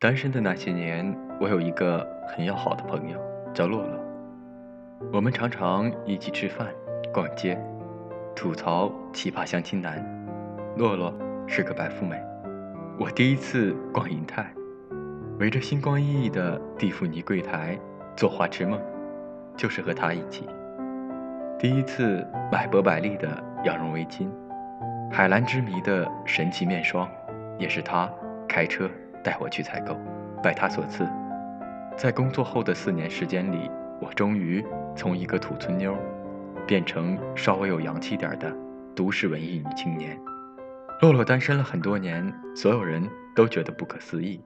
单身的那些年，我有一个很要好的朋友，叫洛洛。我们常常一起吃饭、逛街，吐槽奇葩相亲男。洛洛是个白富美。我第一次逛银泰，围着星光熠熠的蒂芙尼柜台做花痴梦，就是和他一起。第一次买博百利的羊绒围巾，海蓝之谜的神奇面霜，也是他开车。带我去采购，拜他所赐，在工作后的四年时间里，我终于从一个土村妞，变成稍微有洋气点的都市文艺女青年。洛洛单身了很多年，所有人都觉得不可思议，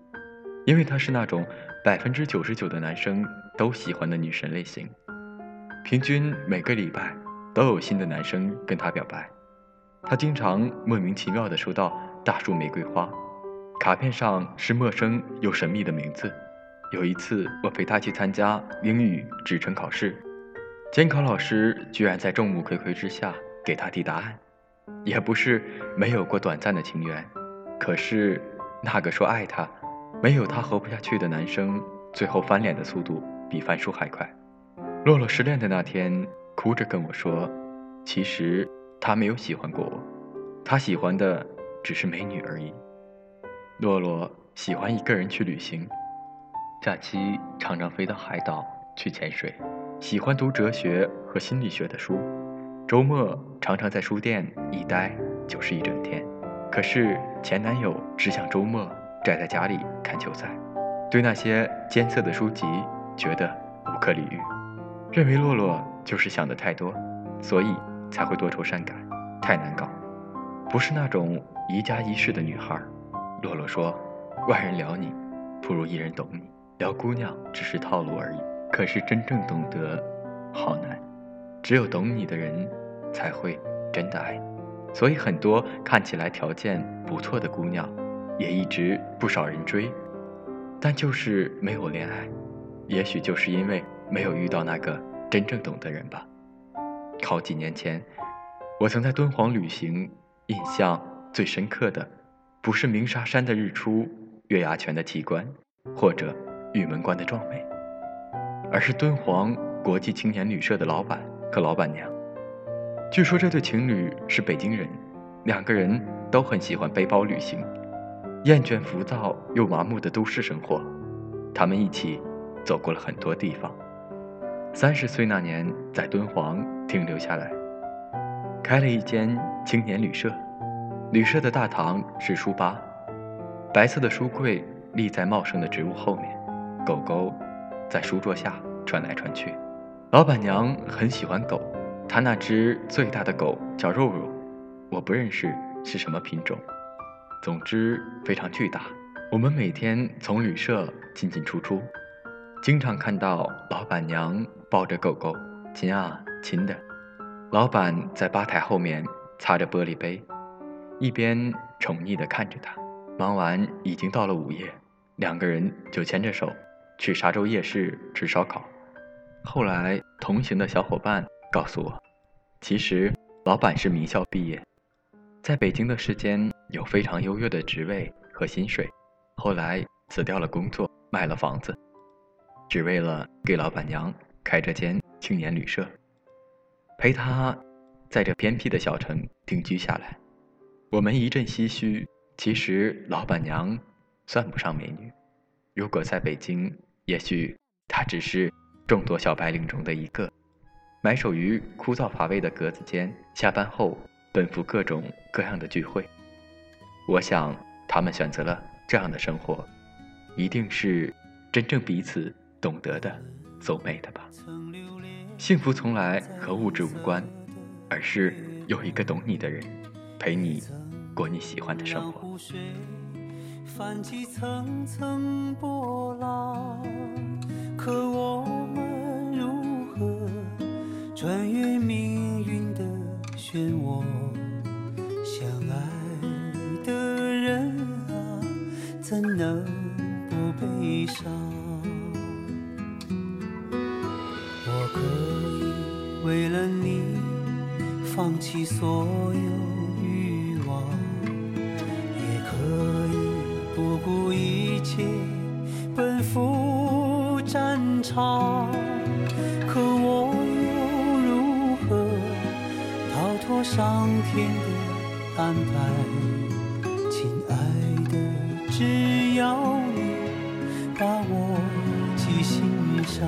因为她是那种百分之九十九的男生都喜欢的女神类型，平均每个礼拜都有新的男生跟她表白，她经常莫名其妙的收到大束玫瑰花。卡片上是陌生又神秘的名字。有一次，我陪他去参加英语职称考试，监考老师居然在众目睽睽之下给他递答案。也不是没有过短暂的情缘，可是那个说爱他、没有他活不下去的男生，最后翻脸的速度比翻书还快。洛洛失恋的那天，哭着跟我说：“其实他没有喜欢过我，他喜欢的只是美女而已。”洛洛喜欢一个人去旅行，假期常常飞到海岛去潜水，喜欢读哲学和心理学的书，周末常常在书店一待就是一整天。可是前男友只想周末宅在家里看球赛，对那些艰涩的书籍觉得无可理喻，认为洛洛就是想的太多，所以才会多愁善感，太难搞，不是那种宜家宜室的女孩。洛洛说：“外人聊你，不如一人懂你。聊姑娘只是套路而已，可是真正懂得，好难。只有懂你的人，才会真的爱你。所以很多看起来条件不错的姑娘，也一直不少人追，但就是没有恋爱。也许就是因为没有遇到那个真正懂的人吧。好几年前，我曾在敦煌旅行，印象最深刻的。”不是鸣沙山的日出、月牙泉的奇观，或者玉门关的壮美，而是敦煌国际青年旅社的老板和老板娘。据说这对情侣是北京人，两个人都很喜欢背包旅行，厌倦浮躁又麻木的都市生活。他们一起走过了很多地方。三十岁那年，在敦煌停留下来，开了一间青年旅社。旅社的大堂是书吧，白色的书柜立在茂盛的植物后面，狗狗在书桌下穿来穿去。老板娘很喜欢狗，她那只最大的狗叫肉肉，我不认识是什么品种，总之非常巨大。我们每天从旅社进进出出，经常看到老板娘抱着狗狗亲啊亲的，老板在吧台后面擦着玻璃杯。一边宠溺地看着他，忙完已经到了午夜，两个人就牵着手去沙洲夜市吃烧烤。后来同行的小伙伴告诉我，其实老板是名校毕业，在北京的时间有非常优越的职位和薪水，后来辞掉了工作，卖了房子，只为了给老板娘开这间青年旅社，陪她在这偏僻的小城定居下来。我们一阵唏嘘。其实老板娘算不上美女，如果在北京，也许她只是众多小白领中的一个，埋首于枯燥乏味的格子间，下班后奔赴各种各样的聚会。我想，他们选择了这样的生活，一定是真正彼此懂得的走美的吧。幸福从来和物质无关，而是有一个懂你的人，陪你。过你喜欢的生活。泛起层层波浪，可我们如何穿越命运的漩涡？相爱的人啊，怎能不悲伤？我可以为了你放弃所有。起奔赴战场，可我又如何逃脱上天的安排？亲爱的，只要你把我记心上。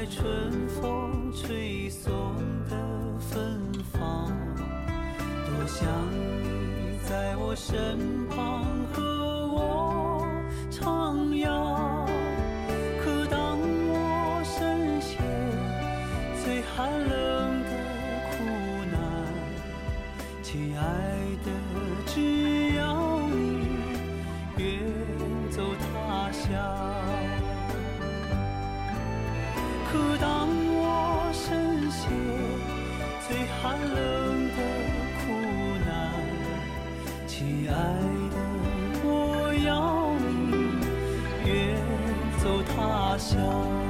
在春风吹送的芬芳，多想你在我身旁和我徜徉。可当我身陷最寒冷的苦难，亲爱的，爱的，我要你远走他乡。